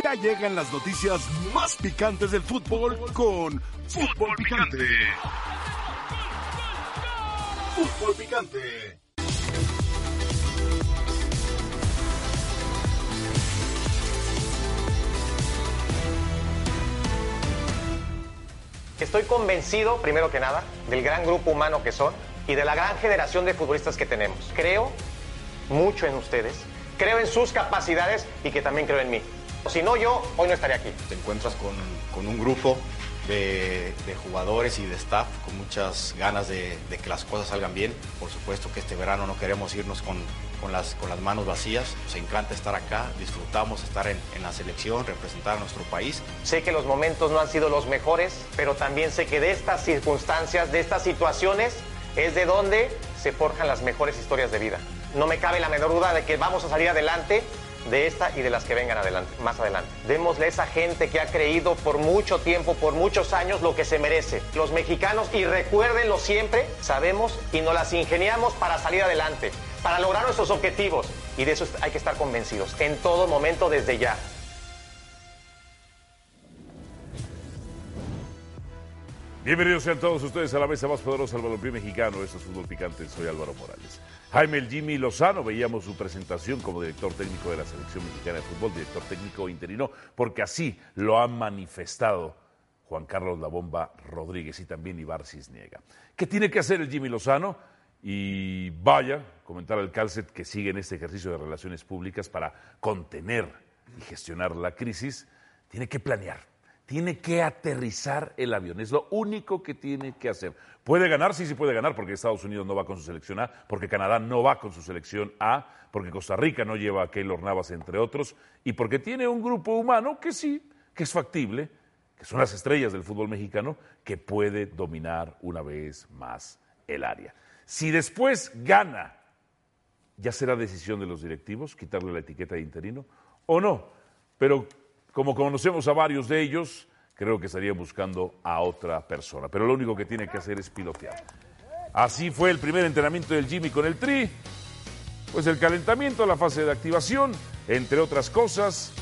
Ya llegan las noticias más picantes del fútbol con Fútbol Picante. Fútbol Picante. Estoy convencido, primero que nada, del gran grupo humano que son y de la gran generación de futbolistas que tenemos. Creo mucho en ustedes, creo en sus capacidades y que también creo en mí. Si no, yo hoy no estaría aquí. Te encuentras con, con un grupo de, de, jugadores y de staff con muchas ganas de, de, que las cosas salgan bien. Por supuesto que este verano no queremos irnos con, con, las, con las manos vacías. Nos encanta estar acá, disfrutamos estar en, en la selección, representar a nuestro país. Sé que los momentos no han sido los mejores, pero también sé que de estas circunstancias, de estas situaciones, es de donde se forjan las mejores historias de vida. No me cabe la menor duda de que vamos a salir adelante de esta y de las que vengan más adelante. Démosle a esa gente que ha creído por mucho tiempo, por muchos años, lo que se merece. Los mexicanos, y recuérdenlo siempre, sabemos y nos las ingeniamos para salir adelante, para lograr nuestros objetivos. Y de eso hay que estar convencidos, en todo momento, desde ya. Bienvenidos sean todos ustedes a la mesa más poderosa del balompié mexicano. Esto es Fútbol Picante, soy Álvaro Morales. Jaime el Jimmy Lozano, veíamos su presentación como director técnico de la Selección Mexicana de Fútbol, director técnico interino, porque así lo han manifestado Juan Carlos La Bomba Rodríguez y también Ibar Cisniega. ¿Qué tiene que hacer el Jimmy Lozano? Y vaya, comentar al Calcet que sigue en este ejercicio de relaciones públicas para contener y gestionar la crisis, tiene que planear tiene que aterrizar el avión. Es lo único que tiene que hacer. ¿Puede ganar? Sí, sí puede ganar, porque Estados Unidos no va con su selección A, porque Canadá no va con su selección A, porque Costa Rica no lleva a Keylor Navas, entre otros, y porque tiene un grupo humano que sí, que es factible, que son las estrellas del fútbol mexicano, que puede dominar una vez más el área. Si después gana, ya será decisión de los directivos quitarle la etiqueta de interino o no. Pero como conocemos a varios de ellos, creo que estaría buscando a otra persona. Pero lo único que tiene que hacer es pilotear. Así fue el primer entrenamiento del Jimmy con el Tri. Pues el calentamiento, la fase de activación, entre otras cosas.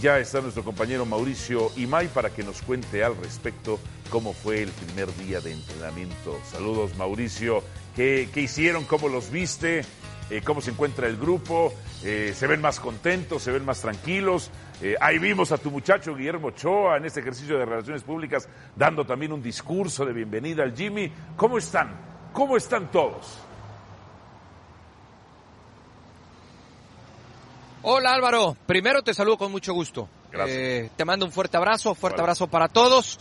Ya está nuestro compañero Mauricio Imay para que nos cuente al respecto cómo fue el primer día de entrenamiento. Saludos Mauricio, ¿qué, hicieron? ¿Cómo los viste? Eh, ¿Cómo se encuentra el grupo? Eh, ¿Se ven más contentos? ¿Se ven más tranquilos? Eh, ahí vimos a tu muchacho Guillermo Ochoa en este ejercicio de relaciones públicas dando también un discurso de bienvenida al Jimmy. ¿Cómo están? ¿Cómo están todos? Hola Álvaro, primero te saludo con mucho gusto. Gracias. te mando un fuerte abrazo, fuerte abrazo para todos.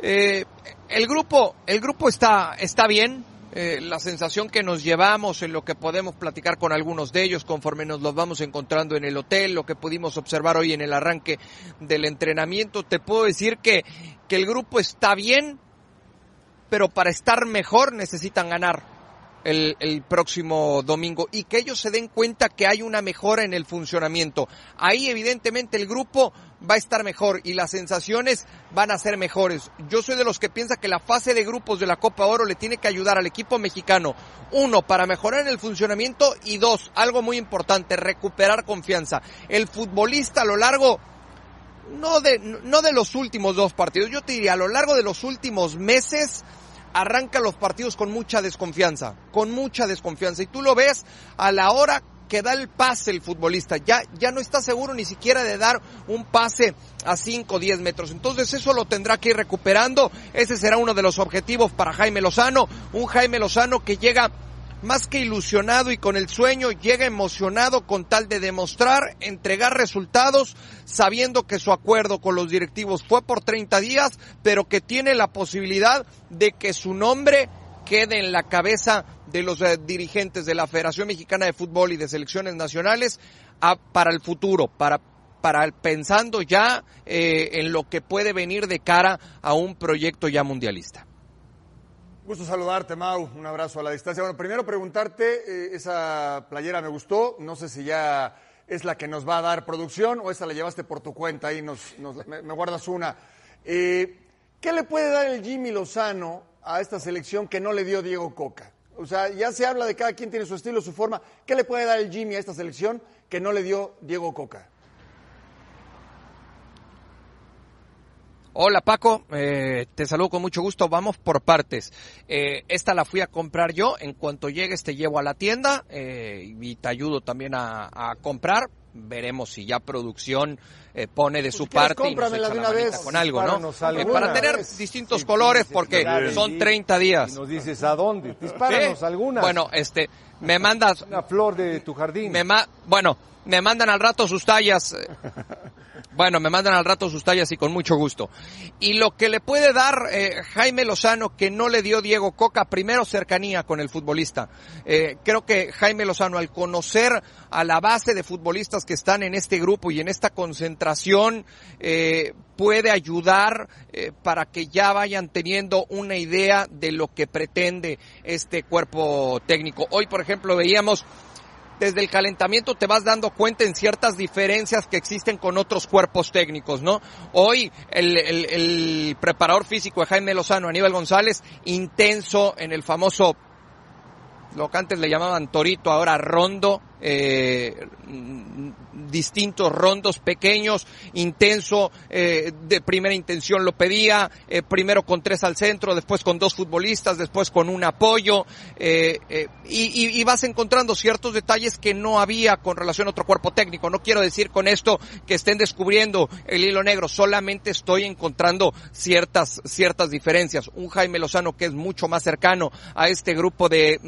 el grupo, el grupo está, está bien. Eh, la sensación que nos llevamos en lo que podemos platicar con algunos de ellos conforme nos los vamos encontrando en el hotel, lo que pudimos observar hoy en el arranque del entrenamiento, te puedo decir que, que el grupo está bien, pero para estar mejor necesitan ganar el, el, próximo domingo y que ellos se den cuenta que hay una mejora en el funcionamiento. Ahí evidentemente el grupo va a estar mejor y las sensaciones van a ser mejores. Yo soy de los que piensa que la fase de grupos de la Copa Oro le tiene que ayudar al equipo mexicano, uno, para mejorar el funcionamiento y dos, algo muy importante, recuperar confianza. El futbolista a lo largo no de, no de los últimos dos partidos, yo te diría a lo largo de los últimos meses arranca los partidos con mucha desconfianza, con mucha desconfianza. Y tú lo ves a la hora que da el pase el futbolista. Ya, ya no está seguro ni siquiera de dar un pase a 5 o 10 metros. Entonces eso lo tendrá que ir recuperando. Ese será uno de los objetivos para Jaime Lozano. Un Jaime Lozano que llega más que ilusionado y con el sueño, llega emocionado con tal de demostrar, entregar resultados, sabiendo que su acuerdo con los directivos fue por 30 días, pero que tiene la posibilidad de que su nombre quede en la cabeza de los eh, dirigentes de la Federación Mexicana de Fútbol y de selecciones nacionales a, para el futuro, para para pensando ya eh, en lo que puede venir de cara a un proyecto ya mundialista. Gusto saludarte, Mau. Un abrazo a la distancia. Bueno, primero preguntarte, eh, esa playera me gustó. No sé si ya es la que nos va a dar producción o esa la llevaste por tu cuenta. Ahí nos, nos me, me, guardas una. Eh, ¿Qué le puede dar el Jimmy Lozano a esta selección que no le dio Diego Coca? O sea, ya se habla de cada quien tiene su estilo, su forma. ¿Qué le puede dar el Jimmy a esta selección que no le dio Diego Coca? Hola Paco, eh, te saludo con mucho gusto. Vamos por partes. Eh, esta la fui a comprar yo. En cuanto llegues te llevo a la tienda eh, y te ayudo también a, a comprar. Veremos si ya producción eh, pone de su quieres, parte y nos echa la vez. con algo, ¿no? Eh, para tener vez. distintos Sí, colores sí, porque claro, son sí. 30 días. Y nos dices a dónde. Dispáranos Sí. alguna. Bueno, este, me mandas, Una flor de tu jardín. me ma- bueno, me mandan al rato sus tallas. Bueno, me mandan al rato sus tallas y con mucho gusto. Y lo que le puede dar eh, Jaime Lozano que no le dio Diego Coca, primero cercanía con el futbolista. Eh, creo que Jaime Lozano al conocer a la base de futbolistas que están en este grupo y en esta concentración eh, puede ayudar eh, para que ya vayan teniendo una idea de lo que pretende este cuerpo técnico. Hoy, por ejemplo, veíamos desde el calentamiento te vas dando cuenta en ciertas diferencias que existen con otros cuerpos técnicos, ¿no? Hoy el, el- el preparador físico de Jaime Lozano, Aníbal González, intenso en el famoso, lo que antes le llamaban Torito, ahora Rondo, eh, distintos rondos pequeños, intenso, eh, de primera intención lo pedía, eh, primero con tres al centro, después con dos futbolistas, después con un apoyo, y, vas encontrando ciertos detalles que no había con relación a otro cuerpo técnico. No quiero decir con esto que estén descubriendo el hilo negro, solamente estoy encontrando ciertas, ciertas diferencias. Un Jaime Lozano que es mucho más cercano a este grupo de,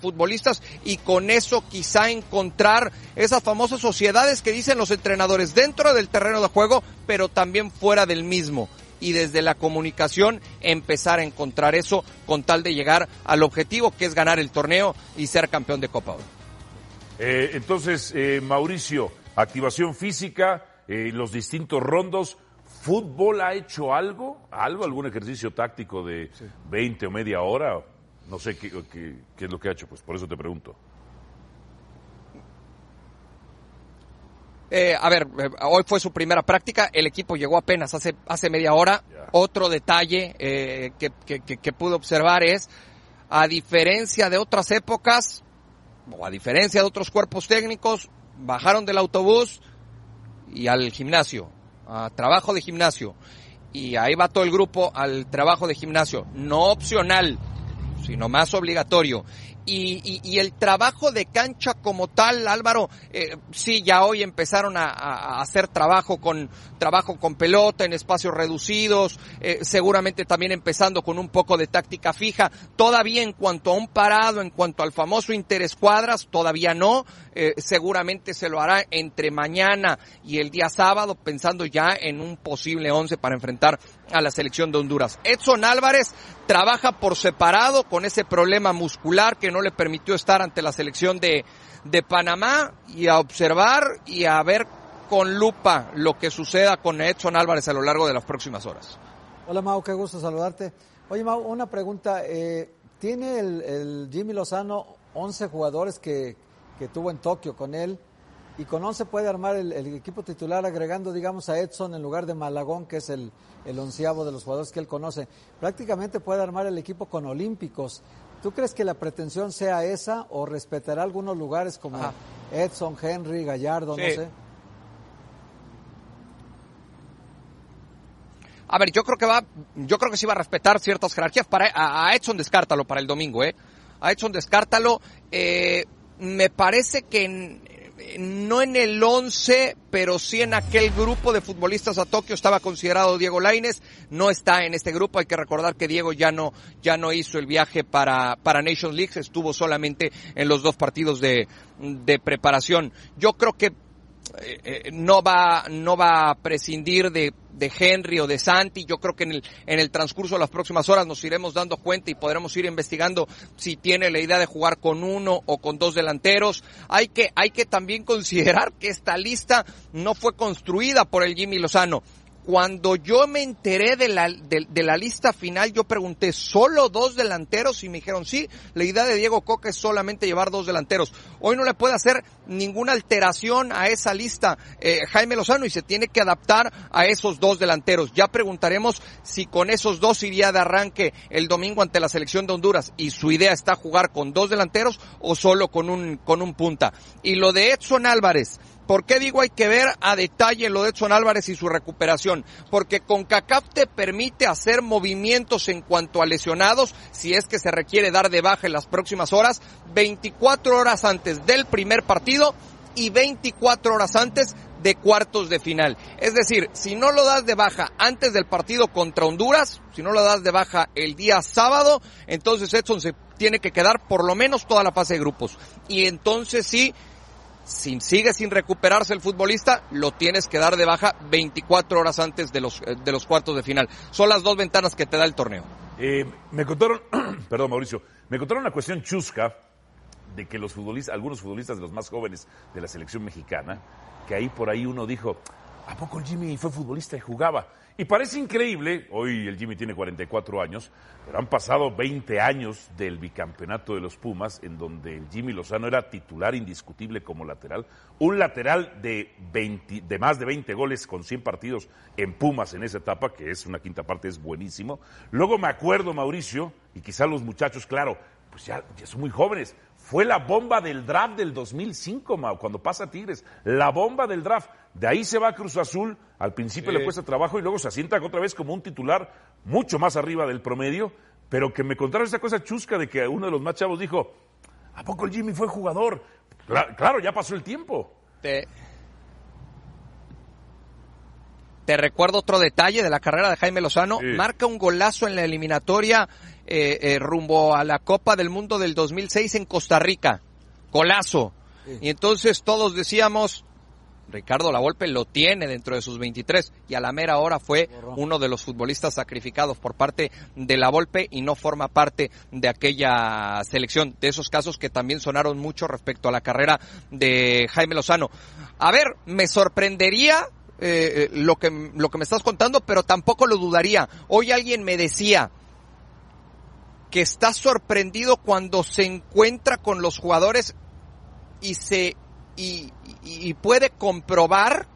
futbolistas y con eso quizá encontrar esas famosas sociedades que dicen los entrenadores dentro del terreno de juego, pero también fuera del mismo. Y desde la comunicación empezar a encontrar eso con tal de llegar al objetivo que es ganar el torneo y ser campeón de Copa Oro. Eh, entonces, eh, Mauricio, activación física, eh, los distintos rondos. ¿Fútbol ha hecho algo? ¿Algo? ¿Algún ejercicio táctico de 20 o media hora? No sé qué, qué- qué es lo que ha hecho, pues por eso te pregunto. Eh, a ver, eh, hoy fue su primera práctica, el equipo llegó apenas hace, hace media hora. Otro detalle eh, que, que, que- que pude observar es, a diferencia de otras épocas, o a diferencia de otros cuerpos técnicos, bajaron del autobús y al gimnasio, a trabajo de gimnasio. Y ahí va todo el grupo al trabajo de gimnasio, no opcional, sino más obligatorio. Y, y- y el trabajo de cancha como tal, Álvaro, eh, sí, ya hoy empezaron a, a- hacer trabajo con trabajo con pelota en espacios reducidos, eh, seguramente también empezando con un poco de táctica fija. Todavía en cuanto a un parado, en cuanto al famoso interescuadras, todavía no. Eh, seguramente se lo hará entre mañana y el día sábado, pensando ya en un posible once para enfrentar a la selección de Honduras. Edson Álvarez trabaja por separado con ese problema muscular que no le permitió estar ante la selección de, de Panamá y a observar y a ver con lupa lo que suceda con Edson Álvarez a lo largo de las próximas horas. Hola Mau, qué gusto saludarte. Oye Mau, una pregunta. eh, ¿Tiene el, el Jimmy Lozano 11 jugadores que, que tuvo en Tokio con él? Y con 11 puede armar el, el equipo titular agregando, digamos, a Edson en lugar de Malagón, que es el, el onceavo de los jugadores que él conoce. Prácticamente puede armar el equipo con olímpicos. ¿Tú crees que la pretensión sea esa o respetará algunos lugares como Ajá. Edson, Henry, Gallardo, no sé? A ver, yo creo que va, yo creo que sí va a respetar ciertas jerarquías. Para, a, a Edson descártalo para el domingo, ¿eh? A Edson descártalo. Eh, me parece que en- no en el 11, pero sí en aquel grupo de futbolistas a Tokio estaba considerado Diego Laines, no está en este grupo, hay que recordar que Diego ya no, ya no hizo el viaje para, para Nations League, estuvo solamente en los dos partidos de, de preparación. Yo creo que eh, eh, no va no va a prescindir de, de Henry o de Santi. Yo creo que en el, en el transcurso de las próximas horas nos iremos dando cuenta y podremos ir investigando si tiene la idea de jugar con uno o con dos delanteros. Hay que, hay que también considerar que esta lista no fue construida por el Jimmy Lozano. Cuando yo me enteré de la, de, la lista final, yo pregunté, ¿solo dos delanteros? Y me dijeron, sí, la idea de Diego Coca es solamente llevar dos delanteros. Hoy no le puede hacer ninguna alteración a esa lista eh, Jaime Lozano y se tiene que adaptar a esos dos delanteros. Ya preguntaremos si con esos dos iría de arranque el domingo ante la selección de Honduras y su idea está jugar con dos delanteros o solo con un, con un punta. Y lo de Edson Álvarez, ¿Por qué digo hay que ver a detalle lo de Edson Álvarez y su recuperación? Porque con CACAF te permite hacer movimientos en cuanto a lesionados, si es que se requiere dar de baja en las próximas horas, 24 horas antes del primer partido y 24 horas antes de cuartos de final. Es decir, si no lo das de baja antes del partido contra Honduras, si no lo das de baja el día sábado, entonces Edson se tiene que quedar por lo menos toda la fase de grupos. Y entonces sí, si sigue sin recuperarse el futbolista, lo tienes que dar de baja 24 horas antes de los, eh, de los cuartos de final. Son las dos ventanas que te da el torneo. Eh, me contaron, perdón Mauricio, me contaron una cuestión chusca de que los futbolistas, algunos futbolistas de los más jóvenes de la selección mexicana, que ahí por ahí uno dijo, ¿a poco el Jimmy fue futbolista y jugaba? Y parece increíble, hoy el Jimmy tiene 44 años, pero han pasado 20 años del bicampeonato de los Pumas, en donde el Jimmy Lozano era titular indiscutible como lateral, un lateral de, 20, de más de 20 goles con 100 partidos en Pumas en esa etapa, que es una quinta parte, es buenísimo. Luego me acuerdo, Mauricio, y quizá los muchachos, claro, pues ya, ya son muy jóvenes, fue la bomba del draft del 2005, Mau, cuando pasa Tigres. La bomba del draft. De ahí se va a Cruz Azul. Al principio le cuesta trabajo y luego se asienta otra vez como un titular mucho más arriba del promedio. Pero que me contaron esa cosa chusca de que uno de los más chavos dijo: ¿A poco el Jimmy fue jugador? Cla- Claro, ya pasó el tiempo. Te, te recuerdo otro detalle de la carrera de Jaime Lozano. Sí. Marca un golazo en la eliminatoria eh, eh, rumbo a la Copa del Mundo del 2006 en Costa Rica. Golazo. Y entonces todos decíamos, Ricardo Lavolpe lo tiene dentro de sus 23 y a la mera hora fue uno de los futbolistas sacrificados por parte de la Volpe y no forma parte de aquella selección. De esos casos que también sonaron mucho respecto a la carrera de Jaime Lozano. A ver, me sorprendería eh, eh, lo que lo que me estás contando, pero tampoco lo dudaría. Hoy alguien me decía que está sorprendido cuando se encuentra con los jugadores y se y, puede comprobar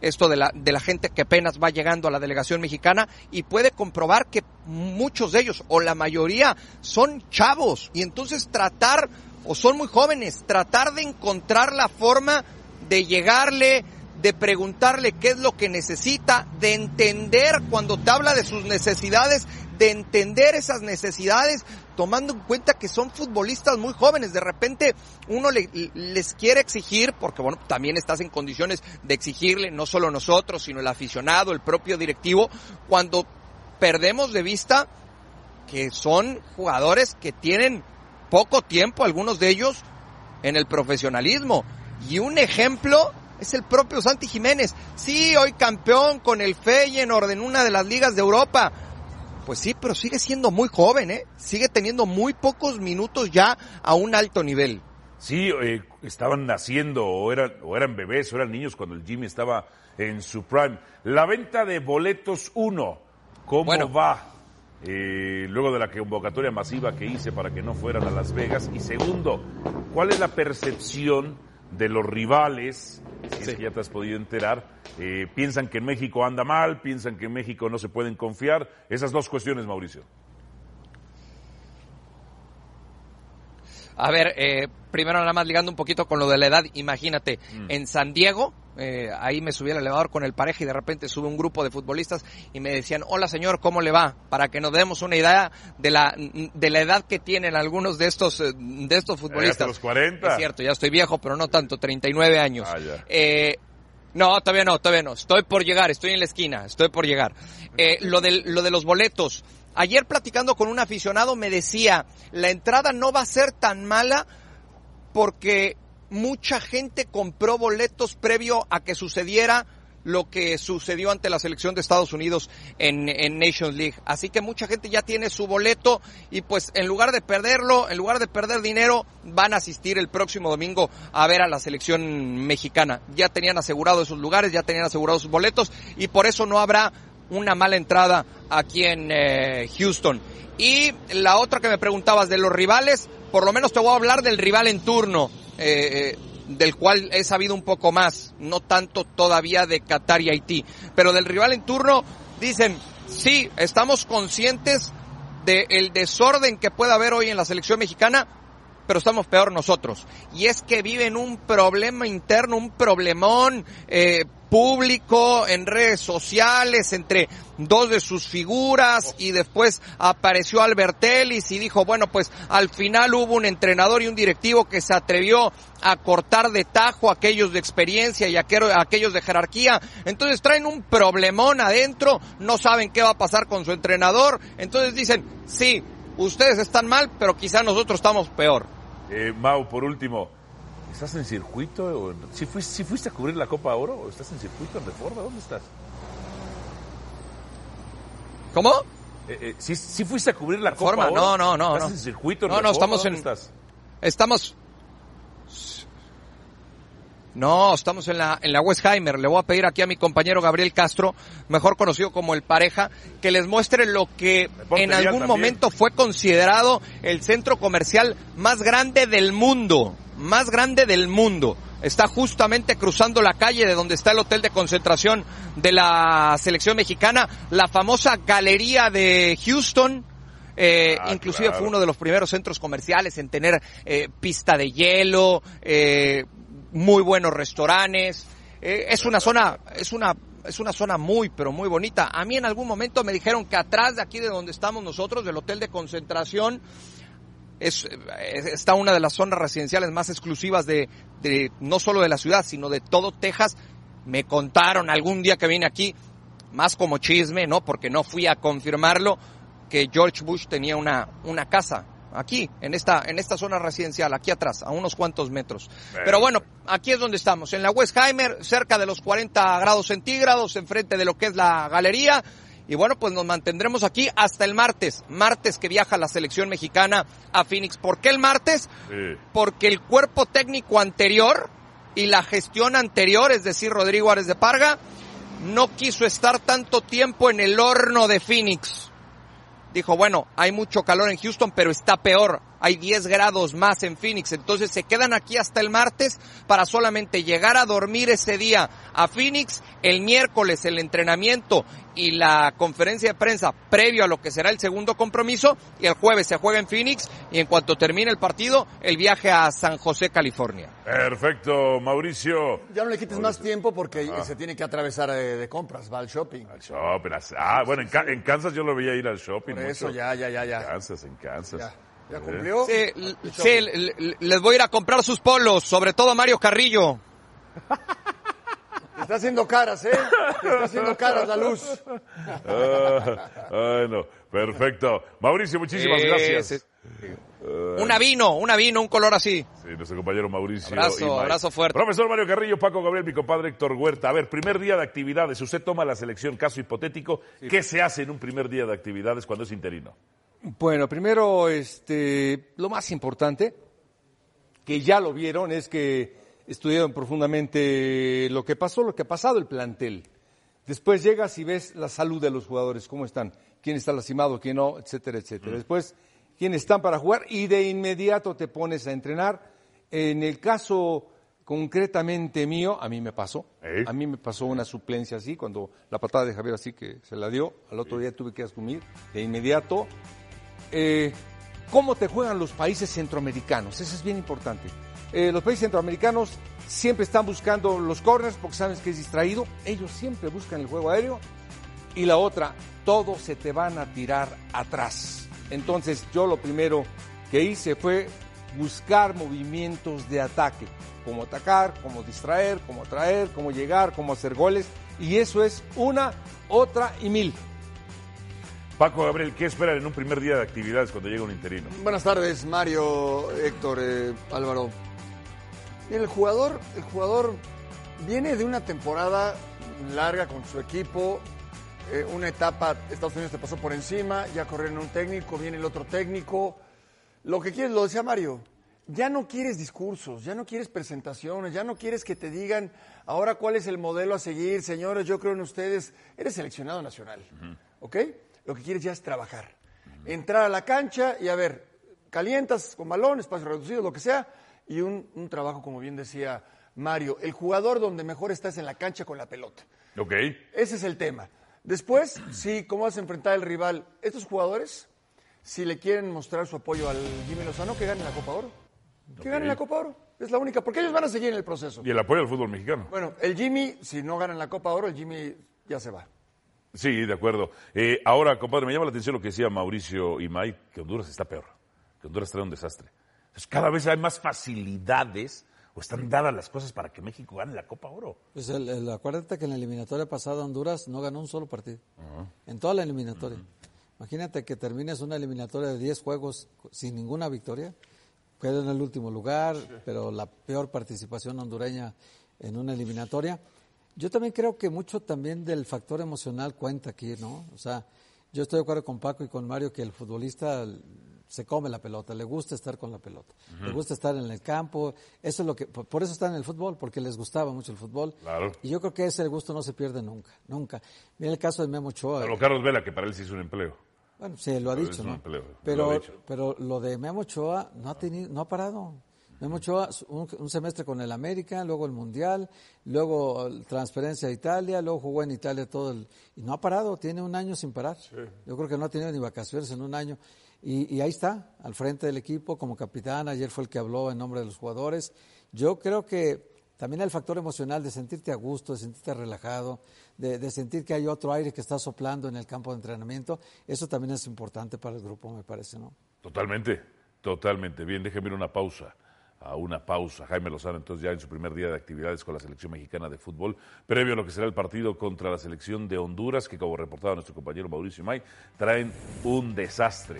esto de la, de la gente que apenas va llegando a la delegación mexicana y puede comprobar que muchos de ellos o la mayoría son chavos y entonces tratar o son muy jóvenes, tratar de encontrar la forma de llegarle, de preguntarle qué es lo que necesita, de entender cuando te habla de sus necesidades, de entender esas necesidades, tomando en cuenta que son futbolistas muy jóvenes. De repente uno le- les quiere exigir, porque bueno, también estás en condiciones de exigirle, no solo nosotros, sino el aficionado, el propio directivo, cuando perdemos de vista que son jugadores que tienen poco tiempo, algunos de ellos, en el profesionalismo. Y un ejemplo es el propio Santi Jiménez. Sí, hoy campeón con el Feyenoord en una de las ligas de Europa. Pues sí, pero sigue siendo muy joven, ¿eh? Sigue teniendo muy pocos minutos ya a un alto nivel. Sí, eh, estaban naciendo o eran, o eran bebés o eran niños cuando el Jimmy estaba en su prime. La venta de boletos 1, ¿cómo Bueno. va? Eh, luego de la convocatoria masiva que hice para que no fueran a Las Vegas. Y segundo, ¿cuál es la percepción de los rivales? Si es que ya te has podido enterar. Eh, ¿Piensan que en México anda mal? ¿Piensan que en México no se pueden confiar? Esas dos cuestiones, Mauricio. A ver, eh, primero nada más ligando un poquito con lo de la edad, imagínate, en San Diego, eh, ahí me subí al elevador con el pareja y de repente sube un grupo de futbolistas y me decían, hola señor, ¿cómo le va? Para que nos demos una idea de la, de la edad que tienen algunos de estos, eh, de estos futbolistas. hasta los 40. Es cierto, ya estoy viejo, pero no tanto, 39 años. Ah, ya. Eh, no, todavía no, todavía no. Estoy por llegar, estoy en la esquina, estoy por llegar. Eh, lo, del, lo de los boletos. Ayer platicando con un aficionado me decía, la entrada no va a ser tan mala porque mucha gente compró boletos previo a que sucediera lo que sucedió ante la selección de Estados Unidos en, en Nations League. Así que mucha gente ya tiene su boleto y pues en lugar de perderlo, en lugar de perder dinero, van a asistir el próximo domingo a ver a la selección mexicana. Ya tenían asegurado esos lugares, ya tenían asegurados sus boletos y por eso no habrá una mala entrada aquí en eh, Houston. Y la otra que me preguntabas de los rivales, por lo menos te voy a hablar del rival en turno. eh, eh, del cual he sabido un poco más, no tanto todavía de Qatar y Haití, pero del rival en turno dicen, sí, estamos conscientes del desorden que puede haber hoy en la selección mexicana, pero estamos peor nosotros. Y es que viven un problema interno, un problemón eh, público en redes sociales entre dos de sus figuras y después apareció Albertelis y dijo, bueno, pues al final hubo un entrenador y un directivo que se atrevió a cortar de tajo a aquellos de experiencia y a aquellos de jerarquía. Entonces traen un problemón adentro, no saben qué va a pasar con su entrenador. Entonces dicen, sí, ustedes están mal, pero quizá nosotros estamos peor. Eh, Mau, por último, ¿estás en circuito? ¿Si fuiste, si fuiste a cubrir la Copa Oro o estás en circuito en Reforma? ¿Dónde estás? ¿Cómo? Eh, eh, ¿si, si fuiste a cubrir la Reforma, Copa Oro? No, no, no. ¿Estás no. en circuito en No, no, Reforma? estamos ¿Dónde en... estás? Estamos... No, estamos en la, en la Westheimer. Le voy a pedir aquí a mi compañero Gabriel Castro, mejor conocido como el pareja, que les muestre lo que en algún también. momento fue considerado el centro comercial más grande del mundo. Más grande del mundo. Está justamente cruzando la calle de donde está el hotel de concentración de la selección mexicana, la famosa galería de Houston. Eh, Ah, inclusive claro. fue uno de los primeros centros comerciales en tener eh, pista de hielo, eh, muy buenos restaurantes. Eh, es una zona, es una, es una zona muy, pero muy bonita. A mí en algún momento me dijeron que atrás de aquí de donde estamos nosotros, del hotel de concentración, es, es- está una de las zonas residenciales más exclusivas de, de no solo de la ciudad, sino de todo Texas. Me contaron algún día que vine aquí, más como chisme, ¿no? Porque no fui a confirmarlo, que George Bush tenía una, una casa aquí, en esta, en esta zona residencial, aquí atrás, a unos cuantos metros. Pero bueno, aquí es donde estamos, en la Westheimer, cerca de los 40 grados centígrados, enfrente de lo que es la galería. Y bueno, pues nos mantendremos aquí hasta el martes, martes que viaja la selección mexicana a Phoenix. ¿Por qué el martes? Sí. Porque el cuerpo técnico anterior y la gestión anterior, es decir, Rodrigo Ares de Parga, no quiso estar tanto tiempo en el horno de Phoenix. Dijo, bueno, hay mucho calor en Houston, pero está peor. Hay 10 grados más en Phoenix. Entonces se quedan aquí hasta el martes para solamente llegar a dormir ese día a Phoenix. El miércoles el entrenamiento y la conferencia de prensa previo a lo que será el segundo compromiso. Y el jueves se juega en Phoenix. Y en cuanto termine el partido, el viaje a San José, California. Perfecto, Mauricio. Ya no le quites más tiempo porque Ah. se tiene que atravesar de, de compras, va al shopping. Al shopping. Ah, bueno, en, Kansas yo lo veía ir al shopping. Por eso, mucho. ya, ya, ya, ya. Kansas, en Kansas. Ya, ya cumplió. Sí, l- sí, les voy a ir a comprar sus polos, sobre todo a Mario Carrillo. Está haciendo caras, ¿eh? Está haciendo caras la luz. Ah, bueno, perfecto. Mauricio, muchísimas Sí, gracias. Una vino, una vino, un color así. Sí, nuestro compañero Mauricio. Abrazo, abrazo fuerte. Profesor Mario Carrillo, Paco Gabriel, mi compadre Héctor Huerta. A ver, primer día de actividades. Usted toma la selección, caso hipotético. ¿Qué se hace en un primer día de actividades cuando es interino? Bueno, primero, este, lo más importante, que ya lo vieron, es que estudiaron profundamente lo que pasó, lo que ha pasado el plantel. Después llegas y ves la salud de los jugadores, cómo están, quién está lastimado, quién no, etcétera, etcétera. Después, quiénes están para jugar y de inmediato te pones a entrenar. En el caso concretamente mío, a mí me pasó. ¿Eh? A mí me pasó una suplencia así, cuando la patada de Javier así que se la dio, al otro día tuve que asumir de inmediato. Eh, ¿Cómo te juegan los países centroamericanos? Eso es bien importante. Eh, los países centroamericanos siempre están buscando los corners porque saben que es distraído. Ellos siempre buscan el juego aéreo. Y la otra, todos se te van a tirar atrás. Entonces yo lo primero que hice fue buscar movimientos de ataque. Cómo atacar, cómo distraer, cómo atraer, cómo llegar, cómo hacer goles. Y eso es una, otra y mil. Paco Gabriel, ¿qué esperan en un primer día de actividades cuando llega un interino? Buenas tardes, Mario, Héctor, eh, Álvaro. El jugador, el jugador viene de una temporada larga con su equipo, eh, una etapa, Estados Unidos te pasó por encima, ya corrieron un técnico, viene el otro técnico. Lo que quieres, lo decía Mario, ya no quieres discursos, ya no quieres presentaciones, ya no quieres que te digan ahora cuál es el modelo a seguir, señores, yo creo en ustedes. Eres seleccionado nacional, ¿ok? Lo que quieres ya es trabajar. Entrar a la cancha y a ver, calientas con balón, espacio reducido, lo que sea, y un, un trabajo, como bien decía Mario, el jugador donde mejor estás en la cancha con la pelota. Ok. Ese es el tema. Después, sí, ¿cómo vas a enfrentar al rival? Estos jugadores, si le quieren mostrar su apoyo al Jimmy Lozano, que gane la Copa Oro. Que ganen la Copa Oro. Es la única, porque ellos van a seguir en el proceso. Y el apoyo al fútbol mexicano. Bueno, el Jimmy, si no ganan la Copa Oro, el Jimmy ya se va. Sí, de acuerdo. Eh, ahora, compadre, me llama la atención lo que decía Mauricio y Mike, que Honduras está peor, que Honduras trae un desastre. Entonces, cada vez hay más facilidades o están dadas las cosas para que México gane la Copa Oro. Pues el, el- acuérdate que en la eliminatoria pasada Honduras no ganó un solo partido. En toda la eliminatoria. Imagínate que termines una eliminatoria de 10 juegos sin ninguna victoria. Queda en el último lugar, pero la peor participación hondureña en una eliminatoria. Yo también creo que mucho también del factor emocional cuenta aquí, ¿no? O sea, yo estoy de acuerdo con Paco y con Mario que el futbolista se come la pelota, le gusta estar con la pelota, le gusta estar en el campo, eso es lo que, por eso están en el fútbol, porque les gustaba mucho el fútbol. Claro. Y yo creo que ese gusto no se pierde nunca, nunca. Mira el caso de Memo Ochoa. Pablo Carlos Vela, que para él sí es un empleo. Bueno, sí, lo ha Pero dicho, es un ¿no? empleo, lo pero, ha dicho. pero lo de Memo Ochoa no ha tenido, no ha parado. Memo Ochoa, un, un semestre con el América, luego el Mundial, luego el transferencia a Italia, luego jugó en Italia todo el, y no ha parado, tiene un año sin parar. Yo creo que no ha tenido ni vacaciones en un año. Y, y ahí está, al frente del equipo como capitán, ayer fue el que habló en nombre de los jugadores. Yo creo que también el factor emocional de sentirte a gusto, de sentirte relajado, de, de sentir que hay otro aire que está soplando en el campo de entrenamiento, eso también es importante para el grupo, me parece, ¿no? Totalmente, totalmente. Bien, déjeme ir una pausa. A una pausa. Jaime Lozano, entonces, ya en su primer día de actividades con la selección mexicana de fútbol, previo a lo que será el partido contra la selección de Honduras, que, como reportaba nuestro compañero Mauricio May, traen un desastre.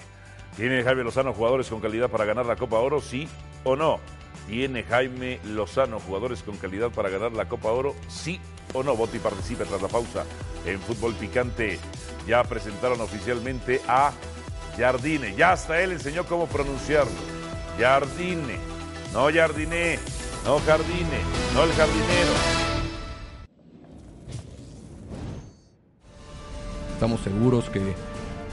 ¿Tiene Jaime Lozano jugadores con calidad para ganar la Copa Oro? ¿Sí o no? ¿Tiene Jaime Lozano jugadores con calidad para ganar la Copa Oro? ¿Sí o no? Vote y participe tras la pausa en Fútbol Picante. Ya presentaron oficialmente a Jardine. Ya hasta él enseñó cómo pronunciarlo. Jardine. No Jardine. No Jardine. No el jardinero. Estamos seguros que,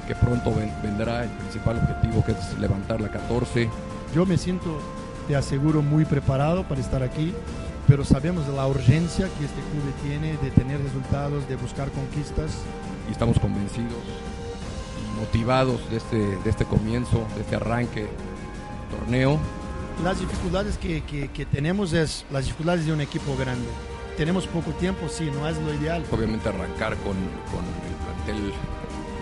que pronto ven- vendrá el principal objetivo que es levantar la 14. Yo me siento, te aseguro, muy preparado para estar aquí, pero sabemos de la urgencia que este club tiene de tener resultados, de buscar conquistas. y estamos convencidos y motivados de este, de este comienzo, de este arranque torneo. Las dificultades que, que- que tenemos es las dificultades de un equipo grande. Tenemos poco tiempo, sí, no es lo ideal. Obviamente arrancar con, con el plantel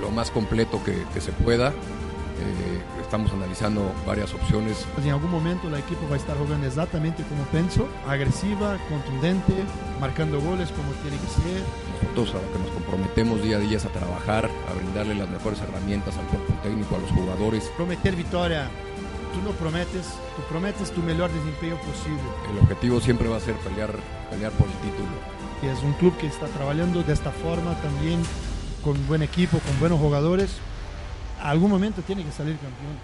lo más completo que, que se pueda. Eh, estamos analizando varias opciones. Pues en algún momento el equipo va a estar jugando exactamente como pienso, agresiva, contundente, marcando goles como tiene que ser. Nosotros a lo que nos comprometemos día a día es a trabajar, a brindarle las mejores herramientas al cuerpo técnico, a los jugadores. Prometer victoria, tú no prometes, tú prometes tu mejor desempeño posible. El objetivo siempre va a ser pelear, pelear por el título. Y es un club que está trabajando de esta forma también, con buen equipo, con buenos jugadores. A algún momento tiene que salir campeón.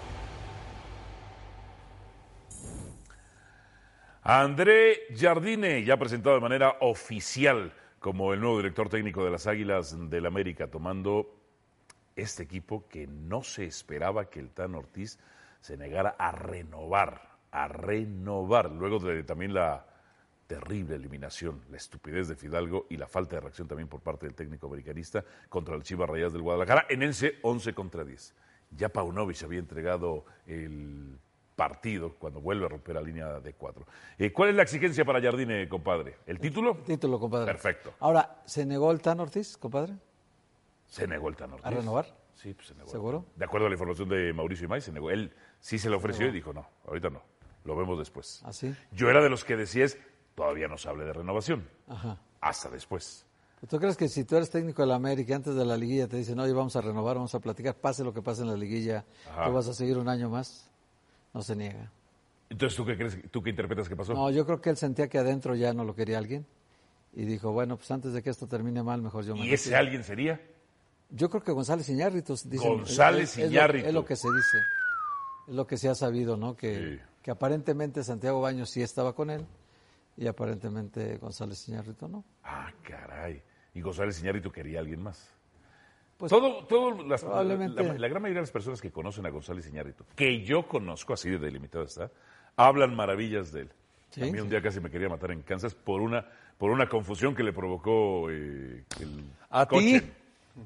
André Jardine, ya presentado de manera oficial como el nuevo director técnico de las Águilas del América, tomando este equipo que no se esperaba que el Tan Ortiz se negara a renovar, a renovar, luego de también la terrible eliminación, la estupidez de Fidalgo y la falta de reacción también por parte del técnico americanista contra el Chivas Rayas del Guadalajara en ese 11 contra 10. Ya Paunovic había entregado el partido cuando vuelve a romper la línea de cuatro. Eh, ¿Cuál es la exigencia para Jardine, compadre? ¿El título? Título, compadre. Perfecto. Ahora, ¿se negó el Tan Ortiz, compadre? Se negó el Tan Ortiz. ¿A renovar? Sí, pues se negó. ¿Seguro? De acuerdo a la información de Mauricio Imay, se negó. Él sí se le ofreció y dijo, no, ahorita no, lo vemos después. ¿Ah, sí? Yo era de los que decías, todavía no se hable de renovación, Ajá. hasta después. ¿Tú crees que si tú eres técnico de la América antes de la liguilla te dicen, oye, vamos a renovar, vamos a platicar, pase lo que pase en la liguilla, Ajá. tú vas a seguir un año más? No se niega. Entonces, ¿tú qué crees, tú qué interpretas que pasó? No, yo creo que él sentía que adentro ya no lo quería alguien y dijo, bueno, pues antes de que esto termine mal, mejor yo me ¿Y ese retiro". alguien sería? Yo creo que González Iñárritu. dicen, González es- es lo- Iñárritu. Es lo que se dice. Es lo que se ha sabido, ¿no? Que, Sí. que aparentemente Santiago Baños sí estaba con él y aparentemente González Iñárritu no. Ah, caray. Y González Iñárritu quería a alguien más. Pues todo, todo las- probablemente. la, la gran mayoría de las personas que conocen a González Iñárritu, que yo conozco así de delimitado está, hablan maravillas de él. Sí, a mí un día casi me quería matar en Kansas por una, por una confusión que le provocó eh, el ¿A coche.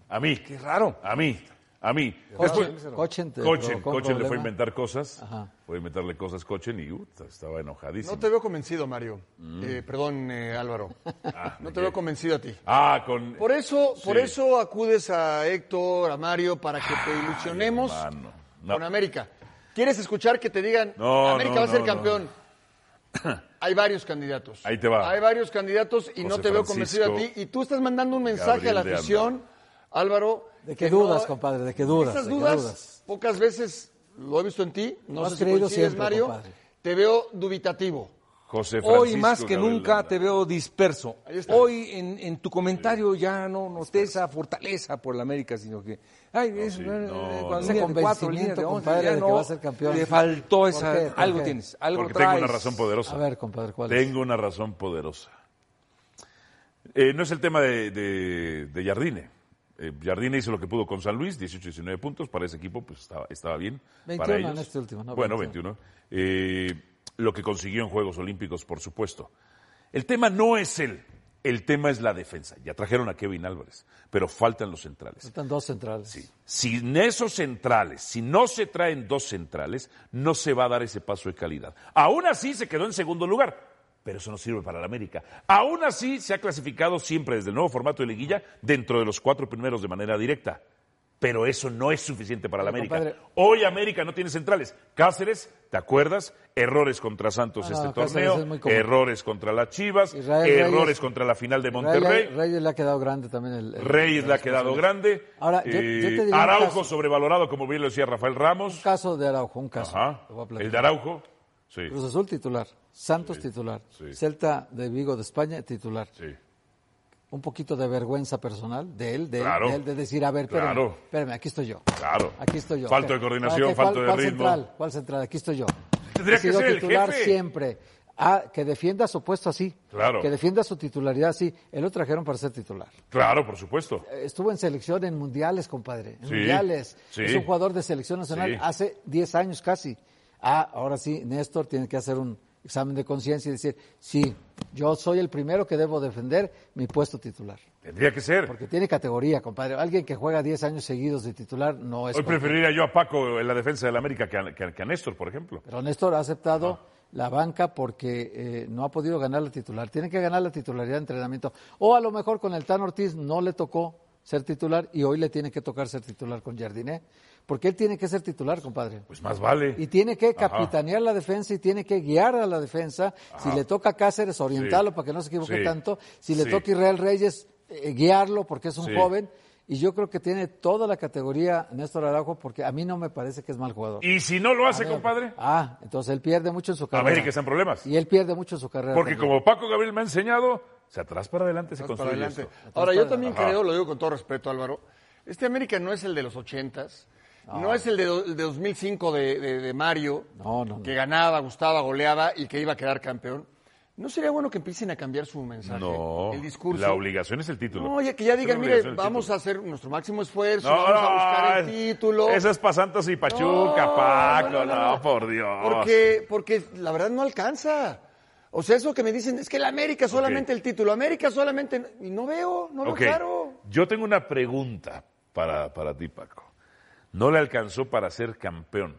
A mí. Qué raro. A mí. A mí. Cochen, Después, Cochen te Cochen, Cochen le fue a inventar cosas. Ajá. Fue a inventarle cosas Cochen y uh, estaba enojadísimo. No te veo convencido, Mario. Eh, perdón, eh, Álvaro. no te veo convencido a ti. Ah, con... Por eso, por eso acudes a Héctor, a Mario, para que te ilusionemos. No. con América. ¿Quieres escuchar que te digan No, América no, va a ser no, campeón? Hay varios candidatos. Ahí te va. Hay varios candidatos y no te veo convencido a ti. Y tú estás mandando un mensaje a la afición, Álvaro. ¿De qué no- dudas, compadre? ¿De qué dudas? Esas ¿De qué dudas, dudas? pocas veces lo he visto en ti. No sé si creído coincides, siempre, Mario. compadre. Te veo dubitativo. José Francisco. Hoy más que Gabriel nunca Landa. te veo disperso. Hoy en, en tu comentario ya no noté esa fortaleza por la América, sino que ay, es, sí, no, cuando Ese convencimiento, de compadre, ya de que va a ser campeón. Le faltó ¿Por esa qué? ¿Por algo qué? tienes, algo Porque traes. tengo una razón poderosa. A ver, compadre, ¿cuál es? Tengo una razón poderosa. Eh, no es el tema de, de, de Jardine. Eh, Jardine hizo lo que pudo con San Luis, 18-19 puntos. Para ese equipo pues estaba, estaba bien. 21 para en ellos. este último, ¿no? Bueno, 21. 21. Eh, lo que consiguió en Juegos Olímpicos, por supuesto. El tema no es él. El tema es la defensa. Ya trajeron a Kevin Álvarez, pero faltan los centrales. Faltan dos centrales. Sí. Sin esos centrales, si no se traen dos centrales, no se va a dar ese paso de calidad. Aún así se quedó en segundo lugar, pero eso no sirve para la América. Aún así se ha clasificado siempre desde el nuevo formato de liguilla dentro de los cuatro primeros de manera directa. Pero eso no es suficiente para la América. compadre. Hoy América no tiene centrales. Cáceres, ¿te acuerdas? Errores contra Santos Ah, este torneo, es errores contra las Chivas, Israel errores Reyes- contra la final de Monterrey. Reyes le ha quedado grande también el. el- Reyes le ha quedado grande. Ahora, yo- yo te Eh, un Araujo caso. sobrevalorado, como bien lo decía Rafael Ramos. Un caso de Araujo, un caso. Ajá. Te. El de Araujo. Sí. Cruz Azul titular, Santos titular, sí. Celta de Vigo de España titular. Un poquito de vergüenza personal de él, de, él, de él, de decir, a ver, espérame, Claro. espérame, aquí estoy yo. Claro. Aquí estoy yo. Falta de ¿Para coordinación, falta ¿Cuál- de ritmo. Central? ¿Cuál central? Aquí estoy yo. Tendría que ser el titular jefe. siempre. Ah, que defienda su puesto así. Claro. Que defienda su titularidad así. Él lo trajeron para ser titular. Claro, por supuesto. Eh, Estuvo en selección en mundiales, compadre. En Sí, mundiales. sí. Es un jugador de selección nacional Sí. hace 10 años casi. Ah, ahora sí, Néstor tiene que hacer un examen de conciencia y decir, sí, yo soy el primero que debo defender mi puesto titular. Tendría que ser. Porque tiene categoría, compadre. Alguien que juega 10 años seguidos de titular no es... Hoy preferiría yo a Paco en la defensa de la América que a, que a- que a Néstor, por ejemplo. Pero Néstor ha aceptado la banca porque eh, no ha podido ganar la titular. Tiene que ganar la titularidad de entrenamiento. O a lo mejor con el Tan Ortiz no le tocó ser titular y hoy le tiene que tocar ser titular con Jardiné. Porque él tiene que ser titular, compadre. Pues más vale. Y tiene que Ajá. capitanear la defensa y tiene que guiar a la defensa. Si le toca a Cáceres, orientarlo Sí. para que no se equivoque Sí. tanto. Si le Sí. toca a Israel Reyes, eh, guiarlo porque es un Sí. joven. Y yo creo que tiene toda la categoría Néstor Araujo porque a mí no me parece que es mal jugador. Y si no lo hace, ver, compadre, Ah, entonces él pierde mucho en su carrera. América está en problemas. Y él pierde mucho en su carrera. Porque también. como Paco Gabriel me ha enseñado, se atrás para adelante se Más para construye adelante. esto. Ahora, yo también Ajá. creo, lo digo con todo respeto, Álvaro, este América no es el de los ochentas, no, es el de, do- el de 2005 de, de- de Mario, No, no, no. que ganaba, gustaba, goleaba y que iba a quedar campeón. ¿No sería bueno que empiecen a cambiar su mensaje, No, el discurso? la obligación es el título. No, oye, que ya digan, mire, vamos título. a hacer nuestro máximo esfuerzo, No, vamos a buscar el título. Eso es para Santos y Pachuca, No, Paco, no, no, no, no. por Dios. Porque, porque la verdad no alcanza. O sea, eso que me dicen es que la América solamente el título, América solamente. Y no veo, no veo Ok, claro. yo tengo una pregunta para, para ti, Paco. No le alcanzó para ser campeón,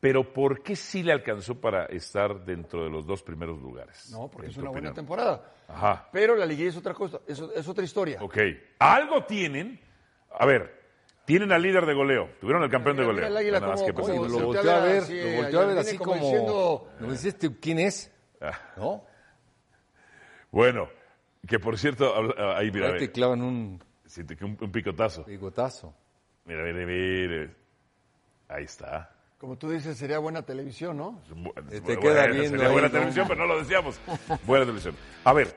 pero ¿por qué sí le alcanzó para estar dentro de los dos primeros lugares? No, porque es una buena opinión. temporada. Ajá, Pero la liguilla es otra cosa, es, es otra historia. ok. Algo tienen, a ver, tienen al líder de goleo, tuvieron al campeón de Mira, goleo. mira el águila nada más cómo- que cómo pasó. Oye, se lo volteó a ver lo volteó a ver así como como... diciendo- ¿No dijiste quién es? Ah, ¿No? Bueno, que por cierto, habla- ahí mira, Ahí te clavan un siente que un, un picotazo. bigotazo. Mira, mira, mira. Ahí está. Como tú dices, sería buena televisión, ¿no? Bu- Te bu- queda bueno, viendo sería ahí, buena ¿no? televisión, pero no lo decíamos. Buena televisión. A ver,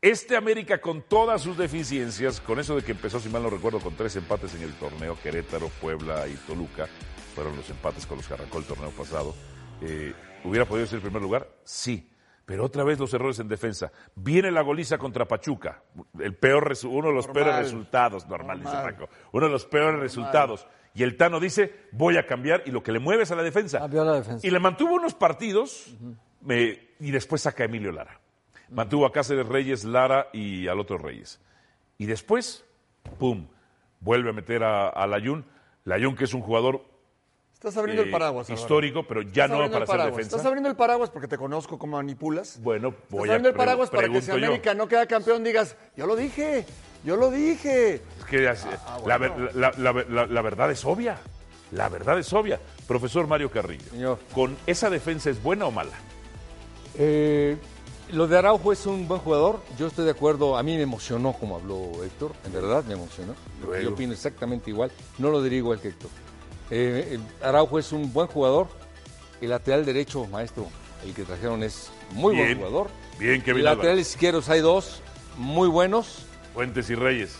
este América con todas sus deficiencias, con eso de que empezó, si mal no recuerdo, con tres empates en el torneo, Querétaro, Puebla y Toluca, fueron los empates con los que arrancó el torneo pasado, eh, ¿hubiera podido ser el primer lugar? Sí. Pero otra vez los errores en defensa. Viene la goliza contra Pachuca, el peor uno de los Normal. peores resultados, normal, dice. Paco, uno de los peores resultados. Y el Tano dice, voy a cambiar, y lo que le mueve es a la defensa. Cambió la defensa. Y le mantuvo unos partidos me- y después saca a Emilio Lara. Mantuvo a Cáceres Reyes, Lara y al otro Reyes. Y después, ¡pum! Vuelve a meter a, a Layún. Layón, que es un jugador Estás abriendo eh, el paraguas. Álvaro. histórico, pero ya Estás no para paraguas. defensa. Estás abriendo el paraguas porque te conozco cómo manipulas. Bueno, Estás voy a abriendo el paraguas para que si yo. América no queda campeón digas, yo lo dije, yo lo dije. Es que Ah, la, bueno. ver- la- la- la- la verdad es obvia. La verdad es obvia. Profesor Mario Carrillo, Señor. ¿con esa defensa es buena o mala? Eh, lo de Araujo es un buen jugador. Yo estoy de acuerdo. A mí me emocionó como habló Héctor. En verdad me emocionó. Luego. Yo opino exactamente igual. No lo diría igual que Héctor. Eh, el Araujo es un buen jugador. El lateral derecho, maestro, el que trajeron es muy Bien. buen jugador. Bien, Kevin Y laterales Álvarez. izquierdos hay dos muy buenos. Fuentes y Reyes.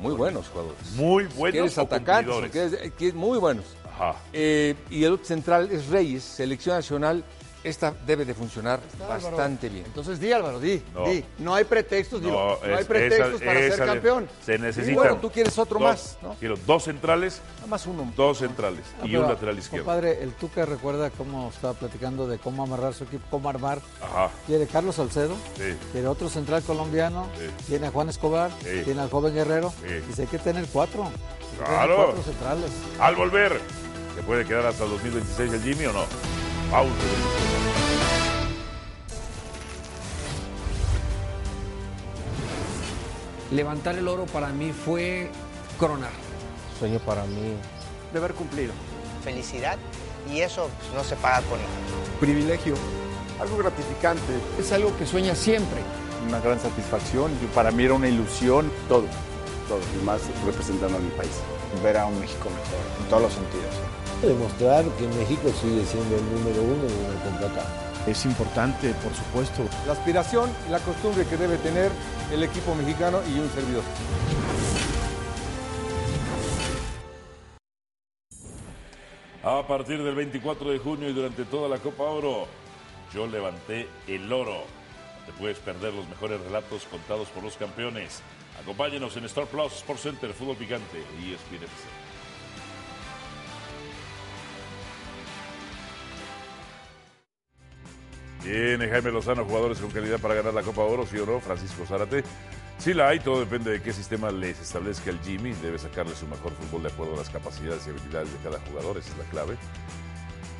Muy buenos jugadores. Muy buenos quieres atacantes, eh, muy buenos. Ajá. Eh, y el otro central es Reyes, selección nacional. Esta debe de funcionar bastante bien. Entonces di, Álvaro, di, No. di. No hay pretextos, digo, no, hay pretextos esa- para esa ser campeón. Se necesitan. bueno, tú quieres otro dos- más, ¿no? Quiero dos centrales, Nada más uno. dos centrales Ah, y pero, un lateral izquierdo. Compadre, el Tuca recuerda cómo estaba platicando de cómo amarrar su equipo, cómo armar. Ajá. Quiere Carlos Salcedo, Sí. quiere otro central colombiano, Sí. tiene a Juan Escobar, Sí. tiene al joven Guerrero. Sí. Dice, hay que tener cuatro. hay que tener Claro. cuatro centrales. Al volver, ¿se puede quedar hasta el 2026 el Jimmy o no? Pausa. Levantar el oro para mí fue coronar. Sueño para mí. Deber cumplido. Felicidad y eso no se paga con nada. Privilegio. Algo gratificante. Es algo que sueña siempre. Una gran satisfacción. Yo- Para mí era una ilusión. Todo. Todo. Y más representando a mi país. Ver a un México mejor, en todos los sentidos. Demostrar que México sigue siendo el número uno de una CONCACAF. Es importante, por supuesto. La aspiración y la costumbre que debe tener el equipo mexicano y un servidor. A partir del 24 de junio y durante toda la Copa Oro, yo levanté el oro. No te puedes perder los mejores relatos contados por los campeones. Acompáñenos en Star Plus Sports Center, Fútbol Picante y ESPN Tiene Jaime Lozano jugadores con calidad para ganar la Copa Oro, sí o no, Francisco Zárate. Sí la hay, todo depende de qué sistema les establezca el Jimmy. Debe sacarle su mejor fútbol de acuerdo a las capacidades y habilidades de cada jugador, esa es la clave.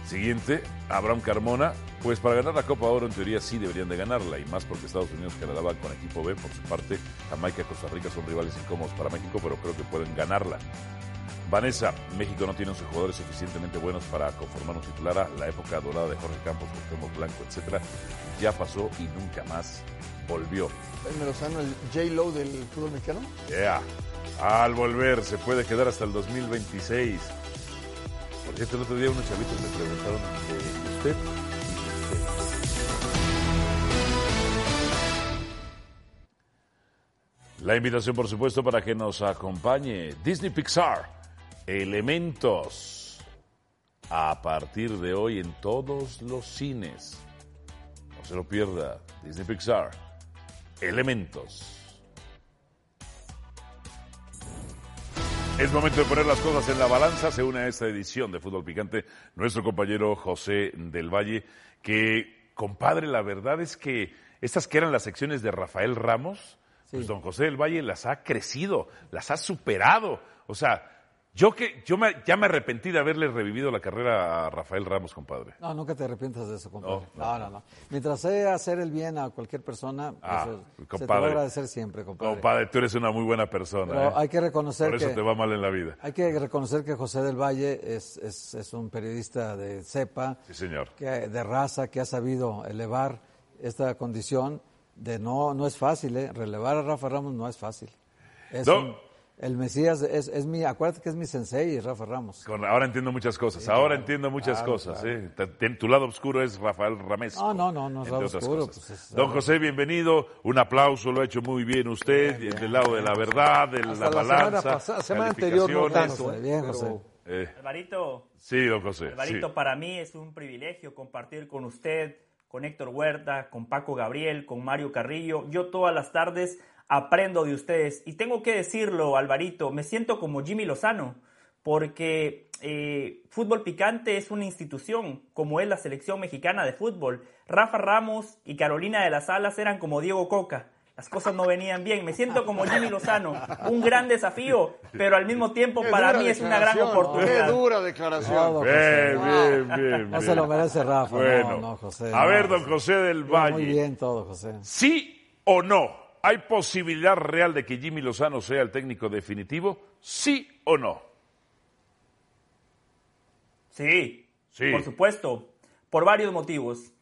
Siguiente, Abraham Carmona. Pues para ganar la Copa Oro en teoría sí deberían de ganarla y más porque Estados Unidos Canadá van con equipo B. Por su parte, Jamaica y Costa Rica son rivales incómodos para México, pero creo que pueden ganarla. Vanessa, México no tiene 11 jugadores suficientemente buenos para conformar un titular. A La época dorada de Jorge Campos, Cuauhtémoc Blanco, etcétera, ya pasó y nunca más volvió. Jaime Lozano, el J-Lo del fútbol mexicano. Yeah. Al volver, se puede quedar hasta el 2026. Por cierto, el otro día unos chavitos me preguntaron de usted y de usted. La invitación, por supuesto, para que nos acompañe Disney Pixar, Elementos, a partir de hoy en todos los cines. No se lo pierda, Disney Pixar, Elementos. Es momento de poner las cosas en la balanza. Se une a esta edición de Fútbol Picante nuestro compañero José del Valle, que, compadre, la verdad es que estas que eran las secciones de Rafael Ramos, pues don José del Valle las ha crecido, las ha superado. O sea, yo que yo me- ya me arrepentí de haberle revivido la carrera a Rafael Ramos, compadre. No, nunca te arrepientas de eso, compadre. No, No, no, no. Mientras sea hacer el bien a cualquier persona, Ah, eso se te va compadre. a agradecer siempre, compadre. Compadre, tú eres una muy buena persona. Pero ¿eh? hay que reconocer Por eso que- te va mal en la vida. Hay que reconocer que José del Valle es, es, es un periodista de cepa, Sí, señor. que, de raza, que ha sabido elevar esta condición de no, no es fácil, ¿eh? relevar a Rafa Ramos no es fácil. Es No. un- el Mesías es, es mi, acuérdate que es mi sensei, Rafa Ramos. Con- ahora entiendo muchas cosas, ahora claro, entiendo muchas claro, cosas. claro. ¿eh? Tu lado oscuro es Rafael Ramés. No, no, no, no es lado oscuro, pues es- Don José, bienvenido. Un aplauso, lo ha hecho muy bien usted, del lado de la verdad, de la la semana balanza. pasada- semana anterior no tanto, ¿eh? Bien, Pero- José. Eh, Alvarito, sí, don José. Alvarito, sí. para mí es un privilegio compartir con usted, con Héctor Huerta, con Paco Gabriel, con Mario Carrillo. Yo todas las tardes aprendo de ustedes. Y tengo que decirlo, Alvarito, me siento como Jimmy Lozano, porque eh, Fútbol Picante es una institución, como es la selección mexicana de fútbol. Rafa Ramos y Carolina de las Alas eran como Diego Coca. las cosas no venían bien. Me siento como Jimmy Lozano, un gran desafío, pero al mismo tiempo Qué para mí es una gran declaración, oportunidad. Qué dura declaración. Bien, José. bien, bien. No se lo merece Rafa. Bueno. No, no, José. A no, ver, don José. Del Muy Valle. bien todo, José. ¿Sí o no? ¿Hay posibilidad real de que Jimmy Lozano sea el técnico definitivo? ¿Sí o no? Sí, Sí. por supuesto, por varios motivos.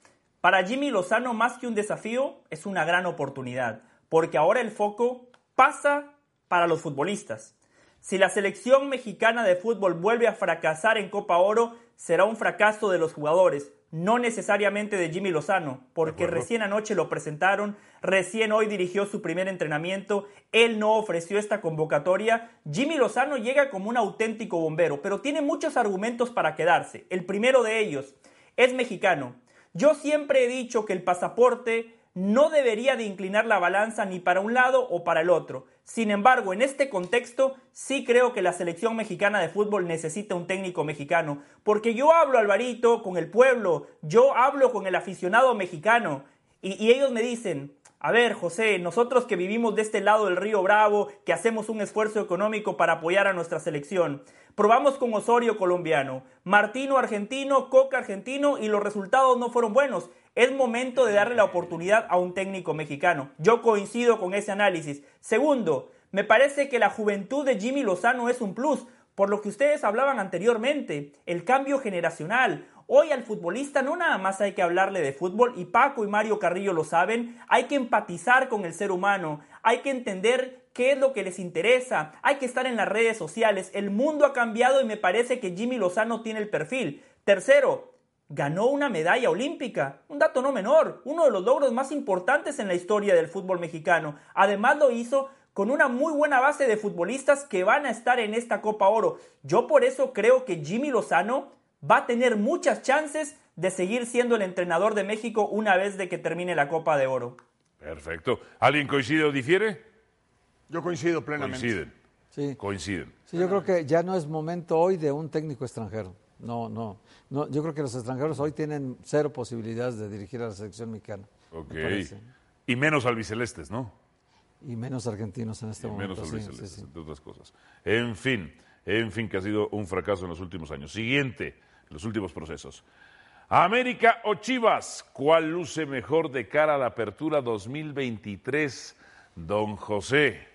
Para Jimmy Lozano, más que un desafío, es una gran oportunidad, porque ahora el foco pasa para los futbolistas. Si la selección mexicana de fútbol vuelve a fracasar en Copa Oro, será un fracaso de los jugadores, no necesariamente de Jimmy Lozano, porque recién anoche lo presentaron, recién hoy dirigió su primer entrenamiento, él no ofreció esta convocatoria. Jimmy Lozano llega como un auténtico bombero, pero tiene muchos argumentos para quedarse. El primero de ellos es mexicano. Yo siempre he dicho que el pasaporte no debería de inclinar la balanza ni para un lado o para el otro. Sin embargo, en este contexto, sí creo que la selección mexicana de fútbol necesita un técnico mexicano, porque yo hablo, Alvarito, con el pueblo, yo hablo con el aficionado mexicano, y, ellos me dicen, a ver, José, nosotros que vivimos de este lado del río Bravo, que hacemos un esfuerzo económico para apoyar a nuestra selección, probamos con Osorio colombiano, Martino argentino, Coca argentino y los resultados no fueron buenos. Es momento de darle la oportunidad a un técnico mexicano. Yo coincido con ese análisis. Segundo, me parece que la juventud de Jimmy Lozano es un plus, por lo que ustedes hablaban anteriormente, el cambio generacional. Hoy al futbolista no nada más hay que hablarle de fútbol, y Paco y Mario Carrillo lo saben, hay que empatizar con el ser humano, hay que entender qué es lo que les interesa, hay que estar en las redes sociales, el mundo ha cambiado y me parece que Jimmy Lozano tiene el perfil. Tercero, ganó una medalla olímpica, un dato no menor, uno de los logros más importantes en la historia del fútbol mexicano. Además lo hizo con una muy buena base de futbolistas que van a estar en esta Copa Oro. Yo por eso creo que Jimmy Lozano va a tener muchas chances de seguir siendo el entrenador de México una vez de que termine la Copa de Oro. Perfecto. ¿Alguien coincide o difiere? Yo coincido plenamente. Coinciden. Sí. Coinciden. Sí, yo creo que ya no es momento hoy de un técnico extranjero. No, no, no. Yo creo que los extranjeros hoy tienen cero posibilidades de dirigir a la selección mexicana. Ok. me. Y menos albicelestes, ¿no? Y menos argentinos en este Y menos momento. sí, albicelestes, sí, sí. entre otras cosas. En fin, en fin, que ha sido un fracaso en los últimos años. Siguiente, los últimos procesos. América o Chivas, ¿cuál luce mejor de cara a la apertura 2023? Don José.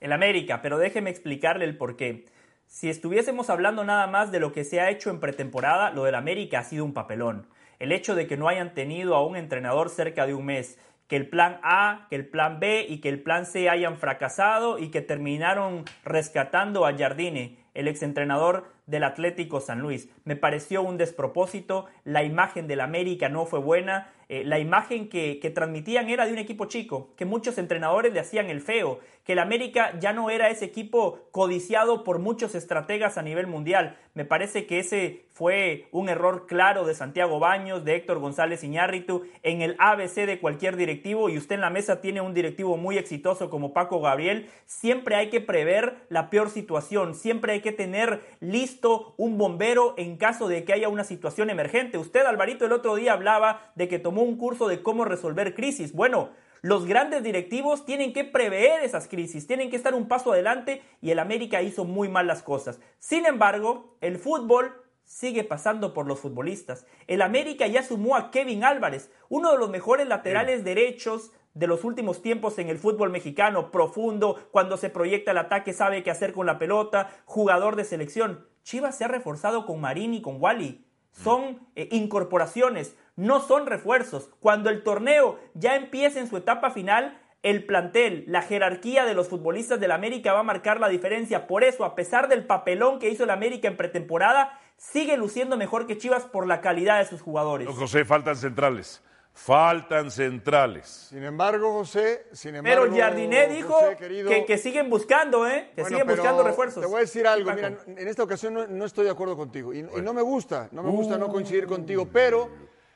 el América, pero déjeme explicarle el por qué. Si estuviésemos hablando nada más de lo que se ha hecho en pretemporada, lo del América ha sido un papelón. El hecho de que no hayan tenido a un entrenador cerca de un mes, que el plan A, que el plan B y que el plan C hayan fracasado y que terminaron rescatando a Jardine, el exentrenador del Atlético San Luis. Me pareció un despropósito, la imagen del América no fue buena, eh, la imagen que, que transmitían era de un equipo chico, que muchos entrenadores le hacían el feo, que el América ya no era ese equipo codiciado por muchos estrategas a nivel mundial. Me parece que ese fue un error claro de Santiago Baños, de Héctor González Iñárritu, en el ABC de cualquier directivo, y usted en la mesa tiene un directivo muy exitoso como Paco Gabriel, siempre hay que prever la peor situación, siempre hay que tener listo un bombero en caso de que haya una situación emergente. Usted, Alvarito, el otro día hablaba de que tomó un curso de cómo resolver crisis. Bueno, los grandes directivos tienen que prever esas crisis, tienen que estar un paso adelante y el América hizo muy mal las cosas. Sin embargo, el fútbol sigue pasando por los futbolistas. El América ya sumó a Kevin Álvarez, uno de los mejores laterales derechos de los últimos tiempos en el fútbol mexicano, profundo, cuando se proyecta el ataque sabe qué hacer con la pelota, jugador de selección. Chivas se ha reforzado con Marín y con Wally. Son eh, incorporaciones, no son refuerzos. Cuando el torneo ya empiece en su etapa final, el plantel, la jerarquía de los futbolistas del América va a marcar la diferencia. Por eso, a pesar del papelón que hizo el América en pretemporada, sigue luciendo mejor que Chivas por la calidad de sus jugadores. Don José, faltan centrales. Faltan centrales. Sin embargo, José, sin embargo, Pero Jardiné dijo José, querido, que, que siguen buscando, ¿eh? Que Bueno, siguen buscando refuerzos. Te voy a decir algo, mira, en esta ocasión no, no estoy de acuerdo contigo y, y no me gusta, no me gusta no coincidir contigo, pero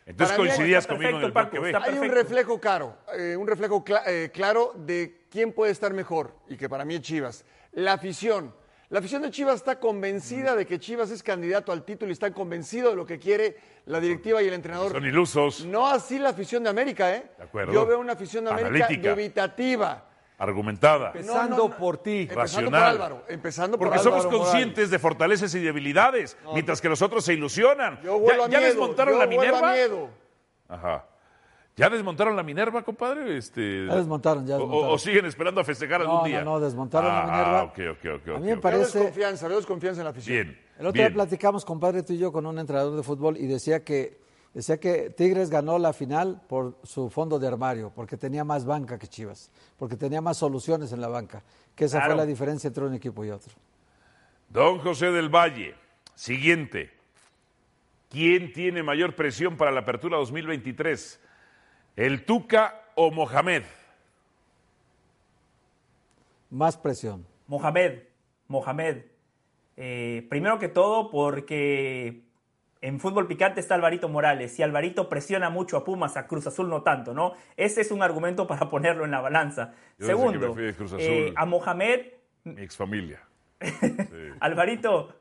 Entonces para coincidías conmigo en el Parque B. Hay un reflejo caro, eh, un reflejo eh, claro de quién puede estar mejor y que para mí es Chivas. La afición, La afición de Chivas está convencida de que Chivas es candidato al título y está convencido de lo que quiere la directiva y el entrenador. Son ilusos. No así la afición de América, ¿eh? De acuerdo. Yo veo una afición de América Analítica. dubitativa. Argumentada. Empezando por ti. Empezando Racional. por Álvaro. Empezando por Porque Álvaro somos Morales. conscientes de fortalezas y debilidades, mientras que los otros se ilusionan. Yo ¿Ya, a ya miedo, desmontaron yo la a Minerva? miedo. Ajá. ¿Ya desmontaron la Minerva, compadre? Este... Ya desmontaron, ya o- desmontaron. O, siguen esperando a festejar algún No, día? no, no, desmontaron la Ah, Minerva. ok, ok, ok. A ok, mí me parece- Veo desconfianza, veo desconfianza en la afición. Bien. El otro día platicamos, compadre, tú y yo, con un entrenador de fútbol y decía que, decía que Tigres ganó la final por su fondo de armario, porque tenía más banca que Chivas, porque tenía más soluciones en la banca, que esa Claro. fue la diferencia entre un equipo y otro. Don José del Valle. Siguiente. ¿Quién tiene mayor presión para la apertura 2023? ¿El Tuca o Mohamed? Más presión. Mohamed, Mohamed. Eh, primero que todo porque en fútbol picante está Alvarito Morales y Alvarito presiona mucho a Pumas, a Cruz Azul no tanto, ¿no? Ese es un argumento para ponerlo en la balanza. Yo Segundo, eh, a Mohamed, Mi exfamilia. Alvarito,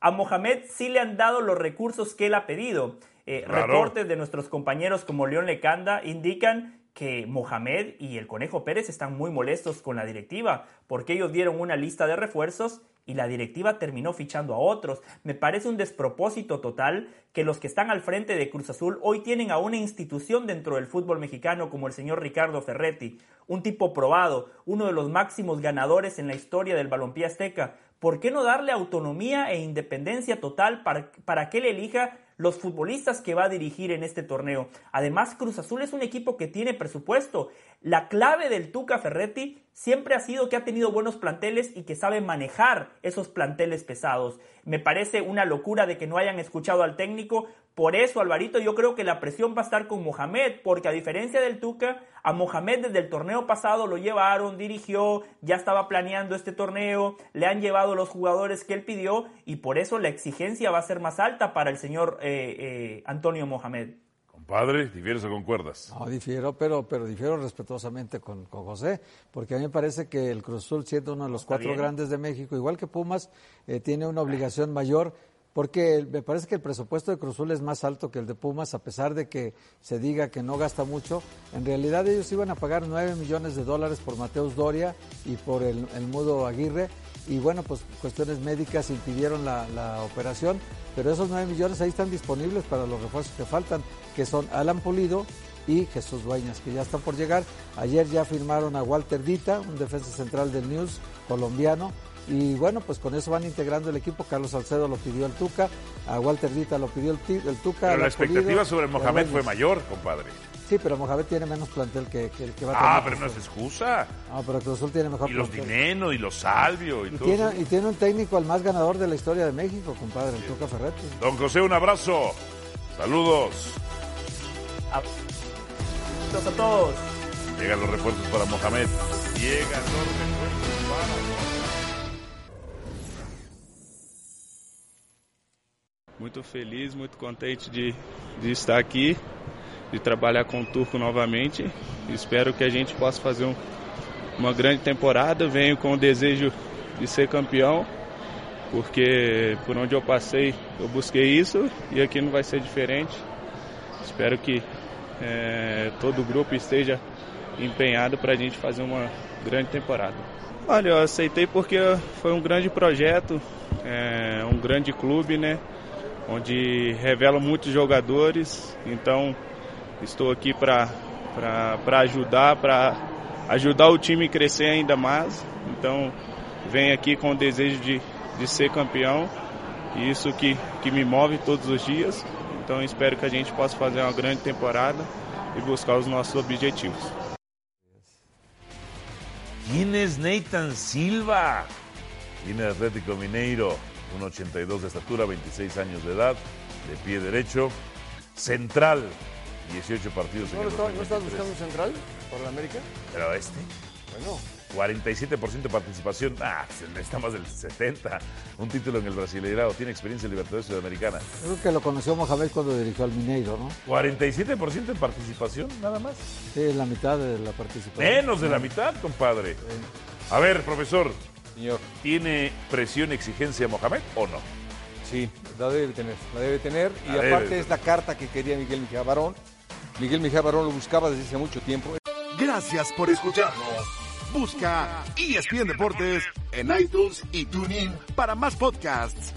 a Mohamed sí le han dado los recursos que él ha pedido. Eh. Reportes de nuestros compañeros como León Lecanda indican que Mohamed y el Conejo Pérez están muy molestos con la directiva porque ellos dieron una lista de refuerzos y la directiva terminó fichando a otros. Me parece un despropósito total que los que están al frente de Cruz Azul hoy tienen a una institución dentro del fútbol mexicano como el señor Ricardo Ferretti, un tipo probado, uno de los máximos ganadores en la historia del balompié azteca. ¿Por qué no darle autonomía e independencia total para, para que él elija los futbolistas que va a dirigir en este torneo? Además, Cruz Azul es un equipo que tiene presupuesto. La clave del Tuca Ferretti siempre ha sido que ha tenido buenos planteles y que sabe manejar esos planteles pesados. Me parece una locura de que no hayan escuchado al técnico. Por eso, Alvarito, yo creo que la presión va a estar con Mohamed, porque a diferencia del Tuca, a Mohamed desde el torneo pasado lo llevaron, dirigió, ya estaba planeando este torneo, le han llevado los jugadores que él pidió y por eso la exigencia va a ser más alta para el señor eh, eh, Antonio Mohamed. Compadre, ¿difieres o concuerdas? No, difiero, pero, pero difiero respetuosamente con, con José, porque a mí me parece que el Cruz Azul, siendo uno de los cuatro bien. grandes de México, igual que Pumas, eh, tiene una obligación mayor, porque me parece que el presupuesto de Cruz Azul es más alto que el de Pumas, a pesar de que se diga que no gasta mucho. En realidad ellos iban a pagar 9 millones de dólares por Mateus Doria y por el, el Mudo Aguirre, y bueno, pues cuestiones médicas impidieron la, la operación, pero esos 9 millones ahí están disponibles para los refuerzos que faltan, que son Alan Pulido y Jesús Dueñas, que ya están por llegar. Ayer ya firmaron a Walter Dita, un defensa central del News colombiano, y bueno, pues con eso van integrando el equipo. Carlos Salcedo lo pidió el Tuca, a Walter Dita lo pidió el, el Tuca. Pero a la expectativa Pulido, sobre Mohamed fue mayor, compadre. Sí, pero Mohamed tiene menos plantel que, que, que va a tener. Ah, pero no es excusa. No, pero Cruz Azul tiene mejor Y los plantel. Dineno y los Salvio y, Y todo. tiene, y tiene un técnico el más ganador de la historia de México, compadre, el Tuca Ferretti. Don José, un abrazo. Saludos. Saludos a todos. Llegan los refuerzos para Mohamed. Llegan los refuerzos para Muito feliz, muito contente de, de estar aqui, de trabalhar com o Turco novamente. Espero que a gente possa fazer um- uma grande temporada. Venho com o desejo de ser campeão, porque por onde eu passei eu busquei isso e aqui não vai ser diferente. Espero que eh, todo o grupo esteja empenhado para a gente fazer uma grande temporada. Olha, eu aceitei porque foi um grande projeto, é, um grande clube, né? Onde revela muitos jogadores. Então estou aqui para ajudar, para ajudar o time a crescer ainda mais. Então venho aqui com o desejo de, de ser campeão. E isso que, que me move todos os dias. Então espero que a gente possa fazer uma grande temporada e buscar os nossos objetivos. ¿Quién es Nathan Silva? Viene Atlético Mineiro, 1,82 de estatura, 26 años de edad, de pie derecho, central, 18 partidos en ¿No, lo el está- ¿No estás 2023. buscando un central para la América? Pero este, Bueno, 47% de participación, ah, se necesita más del 70. Un título en el Brasileirao, tiene experiencia en Libertadores Sudamericana. Creo que lo conoció Mohamed cuando dirigió al Mineiro, ¿no? 47% de participación, nada más. Sí, la mitad de la participación. Menos de la mitad, compadre. A ver, profesor, Señor. ¿Tiene presión, exigencia Mohamed o no? Sí, la debe tener, la debe tener. Y debe aparte tener. es la carta que quería Miguel Mejía Barón. Miguel Mejía Barón lo buscaba desde hace mucho tiempo. Gracias por escucharnos. Busca ESPN Deportes en iTunes y TuneIn para más podcasts.